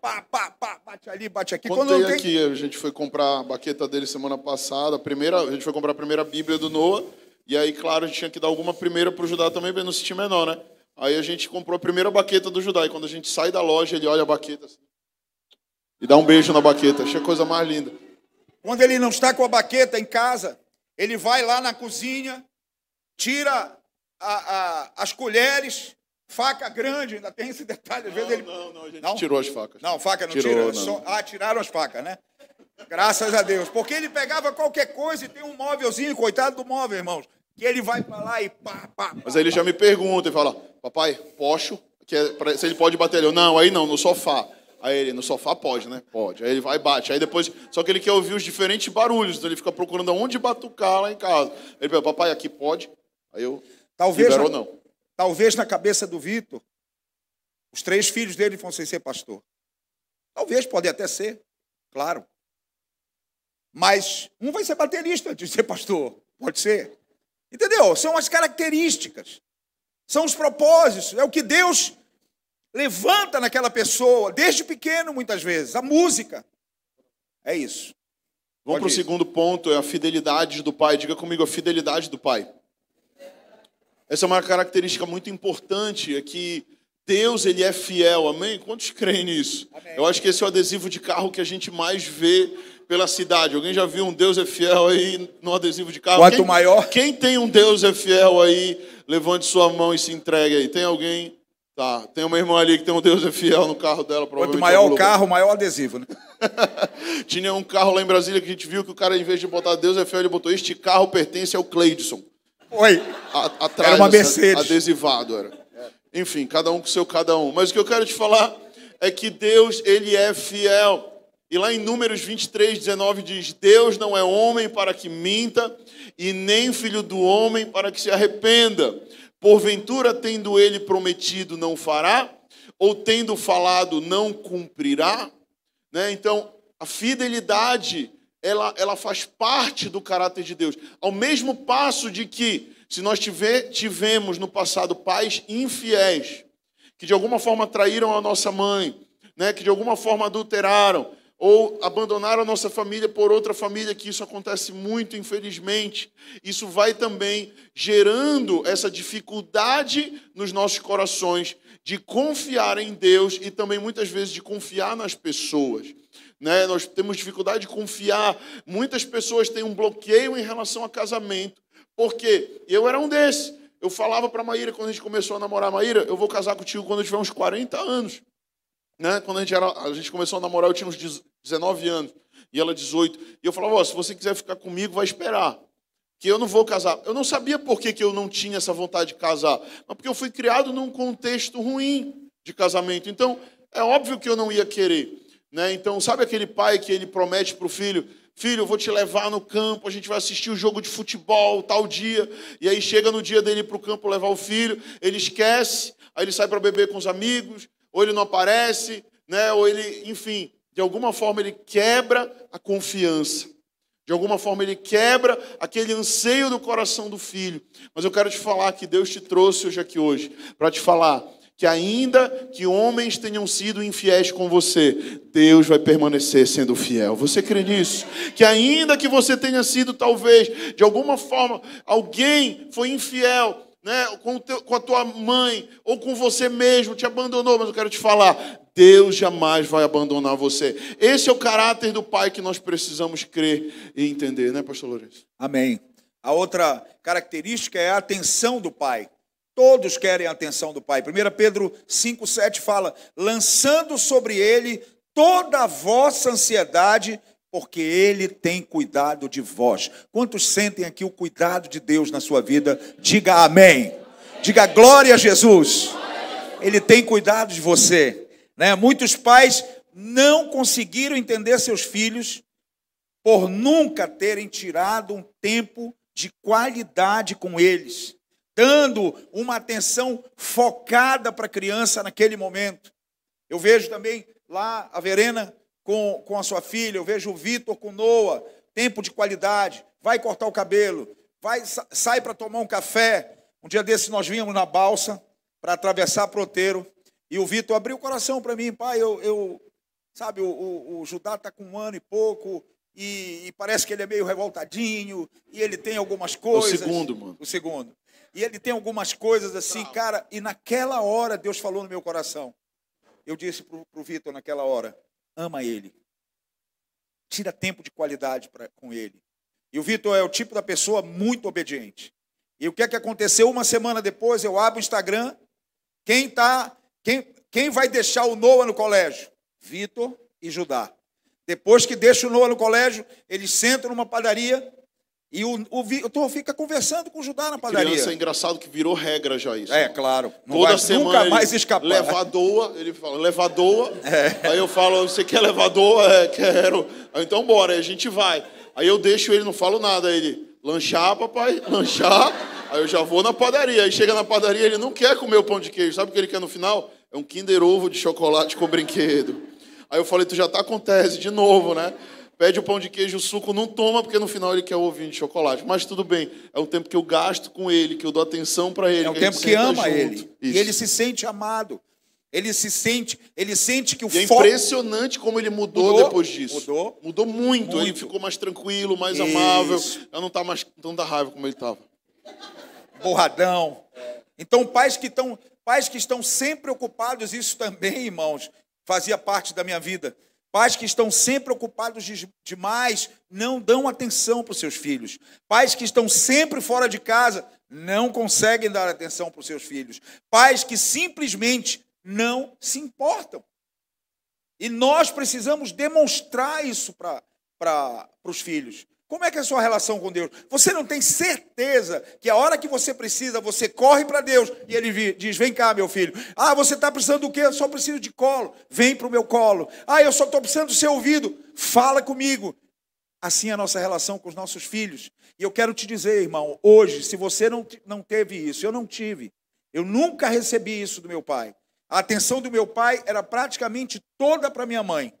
Pá, pá, pá, bate ali, bate aqui. Contei Quando tem... aqui, a gente foi comprar a baqueta dele semana passada, a, primeira, a gente foi comprar a primeira Bíblia do Noah, e aí, claro, a gente tinha que dar alguma primeira para o Judá também, para não se sentir menor, né? Aí a gente comprou a primeira baqueta do Judá, e quando a gente sai da loja, ele olha a baqueta assim, e dá um beijo na baqueta. Achei a coisa mais linda. Quando ele não está com a baqueta em casa, ele vai lá na cozinha, tira a, a, as colheres, faca grande, ainda tem esse detalhe. Às vezes ele... não, não, a gente Não? tirou as facas. Não, faca não Tirou, tira. não. Só- ah, tiraram as facas, né? Graças a Deus. Porque ele pegava qualquer coisa e tem um móvelzinho, coitado do móvel, irmãos, que ele vai pra lá e pá, pá, pá. Mas aí ele já me pergunta e fala, papai, pocho, que é pra- se ele pode bater ele. Eu, não, aí não, no sofá. Aí ele, no sofá pode, né? Pode. Aí ele vai e bate. Aí depois, só que ele quer ouvir os diferentes barulhos, então ele fica procurando aonde batucar lá em casa. Ele pergunta, papai, aqui pode? Aí eu, Talvez, liberou na, não. talvez na cabeça do Vitor, os três filhos dele fossem ser pastor. Talvez, pode até ser, claro. Mas um vai ser baterista antes de ser pastor. Pode ser. Entendeu? São as características. São os propósitos. É o que Deus levanta naquela pessoa, desde pequeno, muitas vezes. A música. É isso. Vamos para o segundo ponto, é a fidelidade do pai. Diga comigo, a fidelidade do pai. Essa é uma característica muito importante, é que Deus ele é fiel, amém? Quantos creem nisso? Amém. Eu acho que esse é o adesivo de carro que a gente mais vê pela cidade. Alguém já viu um Deus é fiel aí no adesivo de carro? Quanto quem, maior- Quem tem um Deus é fiel aí, levante sua mão e se entregue aí. Tem alguém? Tá, tem uma irmã ali que tem um Deus é fiel no carro dela, Quanto provavelmente. maior algum o carro, maior o adesivo. Né? Tinha um carro lá em Brasília que a gente viu que o cara, em vez de botar Deus é fiel, ele botou este carro pertence ao Cleidson. Oi. A- atrás, Era uma Mercedes. Adesivado era. Enfim, cada um com seu cada um. Mas o que eu quero te falar é que Deus, ele é fiel. E lá em Números 23, 19 diz: Deus não é homem para que minta, e nem filho do homem para que se arrependa. Porventura, tendo ele prometido, não fará? Ou tendo falado, não cumprirá? Né? Então, a fidelidade, ela, ela faz parte do caráter de Deus. Ao mesmo passo de que, se nós tiver, tivemos no passado pais infiéis, que de alguma forma traíram a nossa mãe, né? que de alguma forma adulteraram, ou abandonaram a nossa família por outra família, que isso acontece muito, infelizmente. Isso vai também gerando essa dificuldade nos nossos corações de confiar em Deus e também muitas vezes de confiar nas pessoas. Né? Nós temos dificuldade de confiar. Muitas pessoas têm um bloqueio em relação a casamento. Por quê? Eu era um desses. Eu falava para Maíra, quando a gente começou a namorar, Maíra, eu vou casar contigo quando eu tiver uns 40 anos né? Quando a gente, era, a gente começou a namorar, eu tinha uns 19 anos e ela 18. E eu falava, ó, se você quiser ficar comigo, vai esperar. Que eu não vou casar. Eu não sabia por que, que eu não tinha essa vontade de casar. Mas porque eu fui criado num contexto ruim de casamento. Então, é óbvio que eu não ia querer. Né? Então, sabe aquele pai que ele promete para o filho, filho, eu vou te levar no campo, a gente vai assistir o jogo de futebol tal dia. E aí chega no dia dele para o campo levar o filho, ele esquece, aí ele sai para beber com os amigos, ou ele não aparece, né? ou ele, enfim, de alguma forma ele quebra a confiança. De alguma forma ele quebra aquele anseio do coração do filho. Mas eu quero te falar que Deus te trouxe hoje aqui hoje para te falar que ainda que homens tenham sido infiéis com você, Deus vai permanecer sendo fiel. Você crê nisso? Que ainda que você tenha sido talvez de alguma forma alguém foi infiel, né, com, teu- com a tua mãe ou com você mesmo, te abandonou, mas eu quero te falar, Deus jamais vai abandonar você. Esse é o caráter do Pai que nós precisamos crer e entender, né, Pastor Lourenço? Amém. A outra característica é a atenção do pai. Todos querem a atenção do pai. 1 Pedro 5,7 fala: lançando sobre ele toda a vossa ansiedade, porque ele tem cuidado de vós. Quantos sentem aqui o cuidado de Deus na sua vida? Diga amém. Diga glória a Jesus. Ele tem cuidado de você. Né? Muitos pais não conseguiram entender seus filhos por nunca terem tirado um tempo de qualidade com eles, dando uma atenção focada para a criança naquele momento. Eu vejo também lá a Verena com, com a sua filha, eu vejo o Vitor com Noah, tempo de qualidade, vai cortar o cabelo, vai sa- sai para tomar um café. Um dia desse nós vínhamos na balsa para atravessar Proteiro e o Vitor abriu o coração para mim, pai, eu, eu sabe, o, o, o Judá está com um ano e pouco e, e parece que ele é meio revoltadinho e ele tem algumas coisas. segundo, mano. O segundo. E ele tem algumas coisas assim, cara, e naquela hora Deus falou no meu coração. Eu disse para o Vitor naquela hora: ama ele. Tira tempo de qualidade pra, com ele. E o Vitor é o tipo da pessoa muito obediente. E o que é que aconteceu? Uma semana depois, eu abro o Instagram. Quem tá, quem, quem vai deixar o Noah no colégio? Vitor e Judá. Depois que deixa o Noah no colégio, eles sentam numa padaria e o, o Vitor fica conversando com o Judá na padaria. Criança é engraçado que virou regra já isso. É, claro. Não Toda vai semana nunca mais escapar. Levadoa, ele fala, levadoa. É. Aí eu falo, você quer levadoa? É, quero. Aí, então bora, aí a gente vai. Aí eu deixo ele, não falo nada. Aí ele, lanchar, papai, lanchar. Aí eu já vou na padaria. Aí chega na padaria, ele não quer comer o pão de queijo. Sabe o que ele quer no final? É um Kinder Ovo de chocolate com brinquedo. Aí eu falei, tu já tá com tese de novo, né? Pede o pão de queijo, o suco não toma, porque no final ele quer o ovinho de chocolate. Mas tudo bem, é um tempo que eu gasto com ele, que eu dou atenção para ele. É um tempo que ama junto. ele. Isso. E ele se sente amado. Ele se sente, ele sente que o E é foco impressionante como ele mudou, Mudou, depois disso. mudou. Mudou muito. Ele Muito. ficou mais tranquilo, mais Isso. amável. Já não tá mais tão da raiva como ele estava. borradão. Então, pais que estão, pais que estão sempre ocupados, isso também, irmãos, fazia parte da minha vida. Pais que estão sempre ocupados de- demais não dão atenção para os seus filhos. Pais que estão sempre fora de casa não conseguem dar atenção para os seus filhos. Pais que simplesmente não se importam. E nós precisamos demonstrar isso para os filhos. Como é que é a sua relação com Deus? Você não tem certeza que a hora que você precisa, você corre para Deus e Ele diz: Vem cá, meu filho. Ah, você está precisando do quê? Eu só preciso de colo. Vem para o meu colo. Ah, eu só estou precisando do seu ouvido. Fala comigo. Assim é a nossa relação com os nossos filhos. E eu quero te dizer, irmão, hoje, se você não, não teve isso, eu não tive. Eu nunca recebi isso do meu pai. A atenção do meu pai era praticamente toda para minha mãe.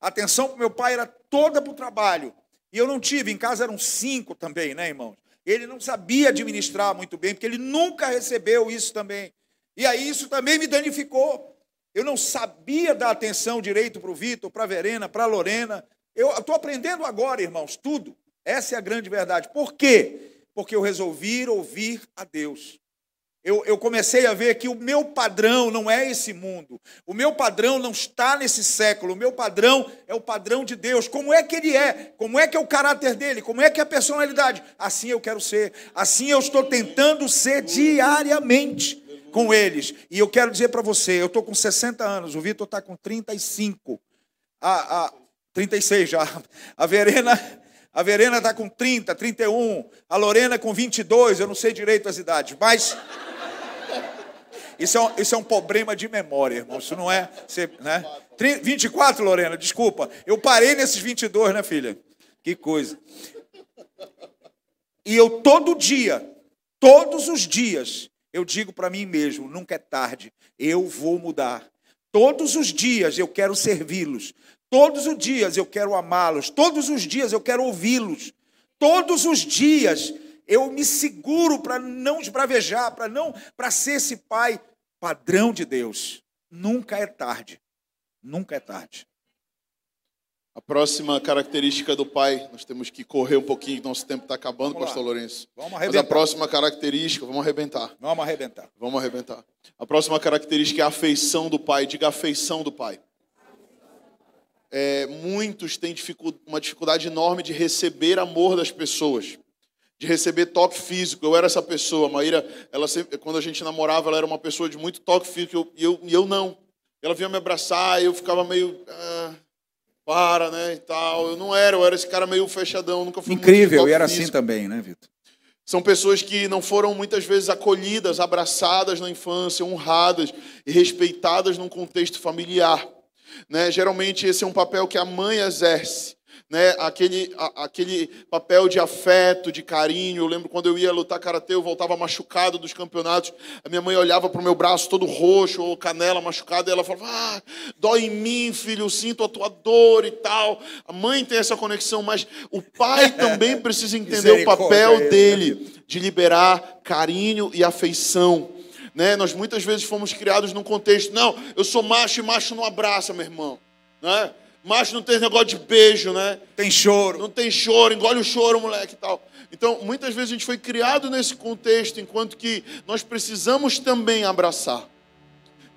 A atenção do meu pai era toda para o trabalho. E eu não tive, em casa eram cinco também, né, irmãos? Ele não sabia administrar muito bem, porque ele nunca recebeu isso também. E aí isso também me danificou. Eu não sabia dar atenção direito para o Vitor, para a Verena, para a Lorena. Eu estou aprendendo agora, irmãos, tudo. Essa é a grande verdade. Por quê? Porque eu resolvi ouvir a Deus. Eu, eu comecei a ver que o meu padrão não é esse mundo. O meu padrão não está nesse século. O meu padrão é o padrão de Deus. Como é que ele é? Como é que é o caráter dele? Como é que é a personalidade? Assim eu quero ser. Assim eu estou tentando ser diariamente com eles. E eu quero dizer para você, eu estou com 60 anos, o Vitor está com 35. A, a, 36 já. A Verena a Verena está com 30, 31. A Lorena com 22, eu não sei direito as idades, mas. Isso é, um, isso é um problema de memória, irmão. Isso não é. Você, né? 30, 24, Lorena, desculpa. Eu parei nesses 22, né, filha? Que coisa. E eu todo dia, todos os dias, eu digo para mim mesmo: nunca é tarde, eu vou mudar. Todos os dias eu quero servi-los. Todos os dias eu quero amá-los. Todos os dias eu quero ouvi-los. Todos os dias eu me seguro para não esbravejar, para não para ser esse pai padrão de Deus. Nunca é tarde. Nunca é tarde. A próxima característica do pai, nós temos que correr um pouquinho, nosso tempo está acabando, Vamos lá. pastor Lourenço. Vamos Mas arrebentar. a próxima característica, vamos arrebentar. Vamos arrebentar. Vamos arrebentar. A próxima característica é a afeição do pai. Diga afeição do pai. É, muitos têm dificu- uma dificuldade enorme de receber amor das pessoas, de receber toque físico. Eu era essa pessoa. A Maíra, ela sempre, quando a gente namorava, ela era uma pessoa de muito toque físico eu- e eu, e eu não. Ela vinha me abraçar e eu ficava meio. ah, para, né? E tal. Eu não era, eu era esse cara meio fechadão, nunca fui Incrível, e era assim físico. também, né, Vitor? São pessoas que não foram muitas vezes acolhidas, abraçadas na infância, honradas e respeitadas num contexto familiar. Né? Geralmente esse é um papel que a mãe exerce, né? aquele, a- aquele papel de afeto, de carinho. Eu lembro quando eu ia lutar karatê, eu voltava machucado dos campeonatos. A minha mãe olhava para o meu braço todo roxo, ou canela machucada, e ela falava: ah, dói em mim, filho, eu sinto a tua dor e tal. A mãe tem essa conexão, mas o pai também precisa entender o papel né, dele de liberar carinho e afeição. Né? Nós muitas vezes fomos criados num contexto, não, eu sou macho e macho não abraça, meu irmão. Né? Macho não tem negócio de beijo, né? Tem choro. Não tem choro, engole o choro, moleque e tal. Então, muitas vezes a gente foi criado nesse contexto, enquanto que nós precisamos também abraçar.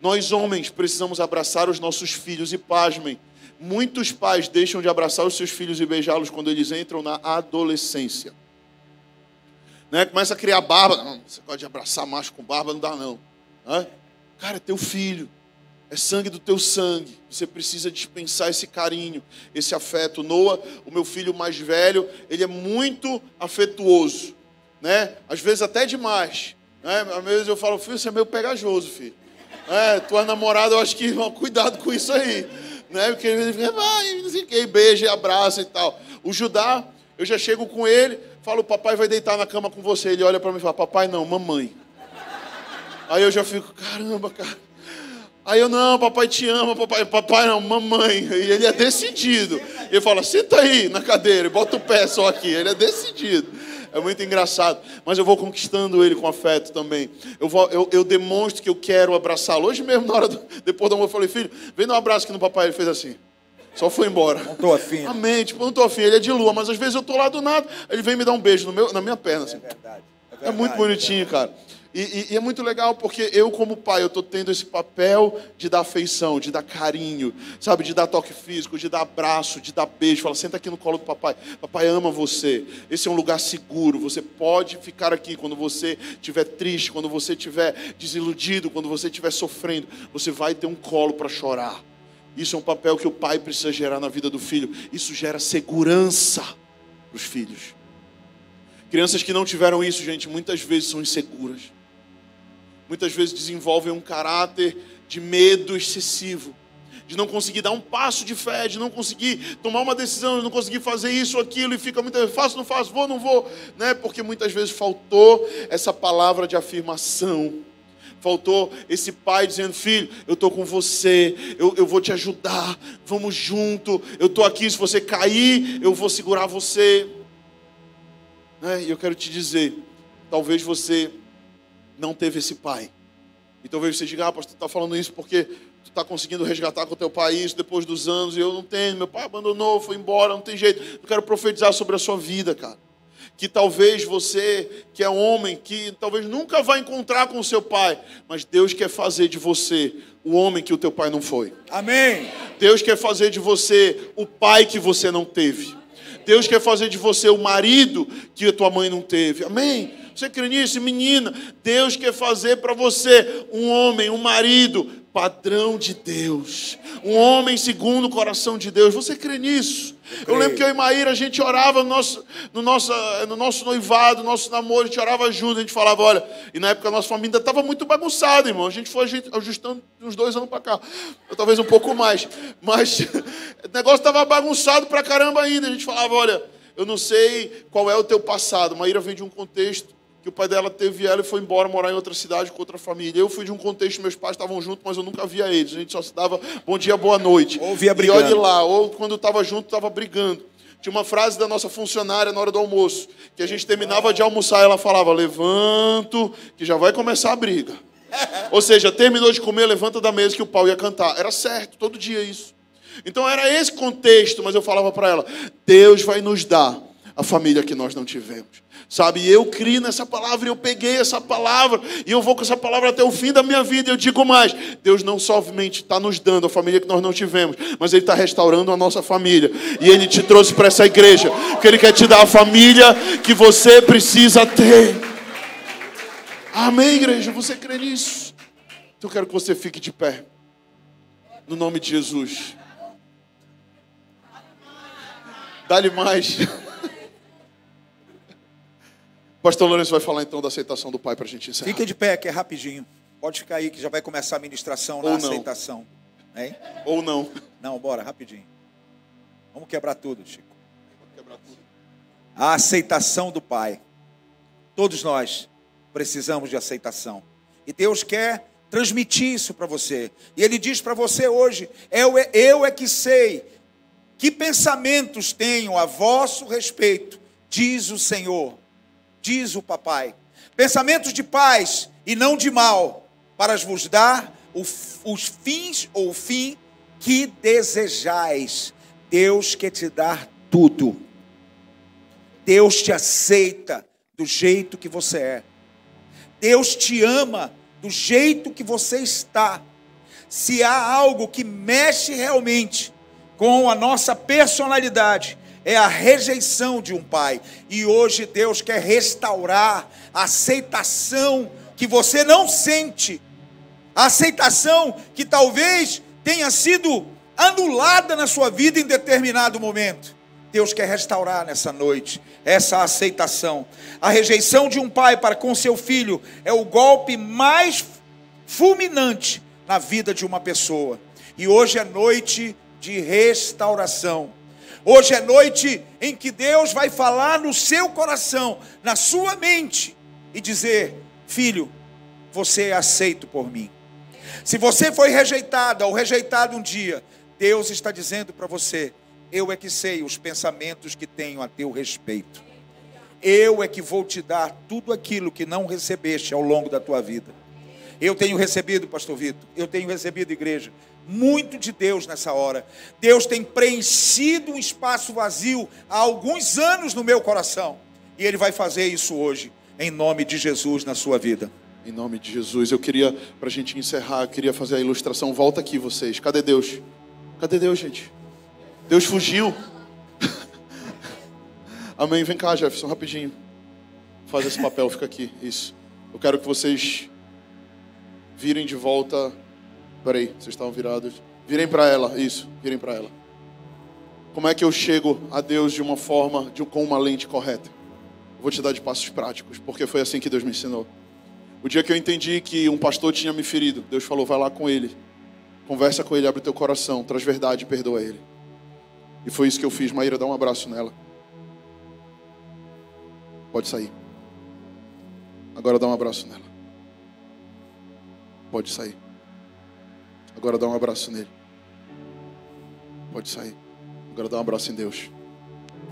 Nós, homens, precisamos abraçar os nossos filhos e pasmem. Muitos pais deixam de abraçar os seus filhos e beijá-los quando eles entram na adolescência. né? Começa a criar barba. Não, você pode abraçar macho com barba, não dá não. Né? Cara, é teu filho. É sangue do teu sangue. Você precisa dispensar esse carinho, esse afeto. Noah, o meu filho mais velho, ele é muito afetuoso, né? Às vezes até demais. Né? Às vezes eu falo, filho, você é meio pegajoso, filho. É, tua namorada, eu acho que cuidado com isso aí, né? Porque ele fica, vai, não sei o que, beija abraça e tal. O Judá, eu já chego com ele, falo, papai vai deitar na cama com você. Ele olha para mim e fala, papai não, mamãe. Aí eu já fico, caramba, cara. Aí eu, não, papai te ama, papai, papai não, mamãe. E ele é decidido. Ele fala, senta aí na cadeira, bota o pé só aqui. Ele é decidido. É muito engraçado. Mas eu vou conquistando ele com afeto também. Eu, vou, eu, eu demonstro que eu quero abraçá-lo. Hoje mesmo, na hora do, depois do amor, eu falei, filho, vem dar um abraço aqui no papai. Ele fez assim. Só foi embora. Não estou afim. Amém. Tipo, não estou afim. Ele é de lua, mas às vezes eu estou lá do nada. Ele vem me dar um beijo no meu, na minha perna. Assim. É verdade. É, verdade, é muito bonitinho, é cara. E, e, e, é muito legal porque eu, como pai, eu estou tendo esse papel de dar afeição, de dar carinho, sabe, de dar toque físico, de dar abraço, de dar beijo. Fala, senta aqui no colo do papai. Papai ama você. Esse é um lugar seguro. Você pode ficar aqui quando você estiver triste, quando você estiver desiludido, quando você estiver sofrendo. Você vai ter um colo para chorar. Isso é um papel que o pai precisa gerar na vida do filho. Isso gera segurança para os filhos. Crianças que não tiveram isso, gente, muitas vezes são inseguras muitas vezes desenvolvem um caráter de medo excessivo, de não conseguir dar um passo de fé, de não conseguir tomar uma decisão, de não conseguir fazer isso aquilo, e fica muitas vezes, faço, não faço, vou, não vou, né? porque muitas vezes faltou essa palavra de afirmação. Faltou esse pai dizendo: Filho, eu estou com você, eu, eu vou te ajudar, vamos junto, eu estou aqui. Se você cair, eu vou segurar você. Né? E eu quero te dizer: talvez você não teve esse pai. E talvez você diga, ah, pastor, está falando isso porque tu está conseguindo resgatar com o teu país depois dos anos, e eu não tenho, meu pai abandonou, foi embora, não tem jeito. Eu quero profetizar sobre a sua vida, cara. Que talvez você, que é homem, que talvez nunca vai encontrar com o seu pai, mas Deus quer fazer de você o homem que o teu pai não foi. Amém. Deus quer fazer de você o pai que você não teve. Deus quer fazer de você o marido que a tua mãe não teve. Amém. Você crê nisso? Menina, Deus quer fazer para você um homem, um marido padrão de Deus. Um homem segundo o coração de Deus. Você crê nisso? Eu lembro que eu e Maíra, a gente orava no nosso, no nosso, no nosso noivado, no nosso namoro, a gente orava junto, a gente falava, olha, e na época a nossa família estava muito bagunçada, irmão. A gente foi ajustando uns dois anos para cá, talvez um pouco mais. Mas o negócio estava bagunçado para caramba ainda. A gente falava, olha, eu não sei qual é o teu passado. Maíra vem de um contexto que o pai dela teve ela e foi embora morar em outra cidade com outra família. Eu fui de um contexto, meus pais estavam juntos, mas eu nunca via eles. A gente só se dava bom dia, boa noite. Ou via brigando. E olhe lá, ou quando estava junto, estava brigando. Tinha uma frase da nossa funcionária na hora do almoço, que a gente terminava de almoçar e ela falava: Levanto, que já vai começar a briga. Ou seja, terminou de comer, levanta da mesa que o pau ia cantar. Era certo, todo dia isso. Então era esse contexto, mas eu falava para ela: Deus vai nos dar a família que nós não tivemos. Sabe, eu criei nessa palavra, eu peguei essa palavra e eu vou com essa palavra até o fim da minha vida. Eu digo mais: Deus não somente está nos dando a família que nós não tivemos, mas Ele está restaurando a nossa família. E Ele te trouxe para essa igreja, porque Ele quer te dar a família que você precisa ter. Amém, igreja? Você crê nisso? Então eu quero que você fique de pé, no nome de Jesus. Dá-lhe mais. Pastor Lourenço vai falar então da aceitação do Pai para a gente encerrar. Fique de pé, que é rapidinho. Pode ficar aí, que já vai começar a ministração na aceitação. Hein? Ou não. Não, bora, rapidinho. Vamos quebrar tudo, Chico. Quebrar tudo. A aceitação do Pai. Todos nós precisamos de aceitação. E Deus quer transmitir isso para você. E Ele diz para você hoje: eu, é, eu é que sei que pensamentos tenho a vosso respeito, diz o Senhor diz o papai. Pensamentos de paz e não de mal, para vos dar os fins ou o fim que desejais. Deus quer te dar tudo. Deus te aceita do jeito que você é. Deus te ama do jeito que você está. Se há algo que mexe realmente com a nossa personalidade, é a rejeição de um pai. E hoje Deus quer restaurar a aceitação que você não sente, a aceitação que talvez tenha sido anulada na sua vida em determinado momento. Deus quer restaurar nessa noite essa aceitação. A rejeição de um pai para com seu filho é o golpe mais fulminante na vida de uma pessoa. E hoje é noite de restauração. Hoje é noite em que Deus vai falar no seu coração, na sua mente, e dizer: Filho, você é aceito por mim. Se você foi rejeitada ou rejeitado um dia, Deus está dizendo para você: Eu é que sei os pensamentos que tenho a teu respeito. Eu é que vou te dar tudo aquilo que não recebeste ao longo da tua vida. Eu tenho recebido, pastor Vitor, eu tenho recebido igreja, muito de Deus nessa hora. Deus tem preenchido um espaço vazio há alguns anos no meu coração. E Ele vai fazer isso hoje, em nome de Jesus, na sua vida. Em nome de Jesus, eu queria, para a gente encerrar, eu queria fazer a ilustração. Volta aqui vocês. Cadê Deus? Cadê Deus, gente? Deus fugiu. Amém. Vem cá, Jefferson, rapidinho. Faz esse papel, fica aqui. Isso. Eu quero que vocês virem de volta. Peraí, vocês estavam virados. Virem para ela, isso, virem para ela. Como é que eu chego a Deus de uma forma, de, com uma lente correta? Vou te dar de passos práticos, porque foi assim que Deus me ensinou. O dia que eu entendi que um pastor tinha me ferido, Deus falou: vai lá com ele, conversa com ele, abre teu coração, traz verdade e perdoa ele. E foi isso que eu fiz. Maíra, dá um abraço nela. Pode sair. Agora dá um abraço nela. Pode sair. Agora dá um abraço nele. Pode sair. Agora dá um abraço em Deus.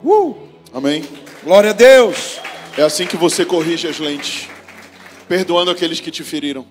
Uh! Amém? Glória a Deus! É assim que você corrige as lentes, perdoando aqueles que te feriram.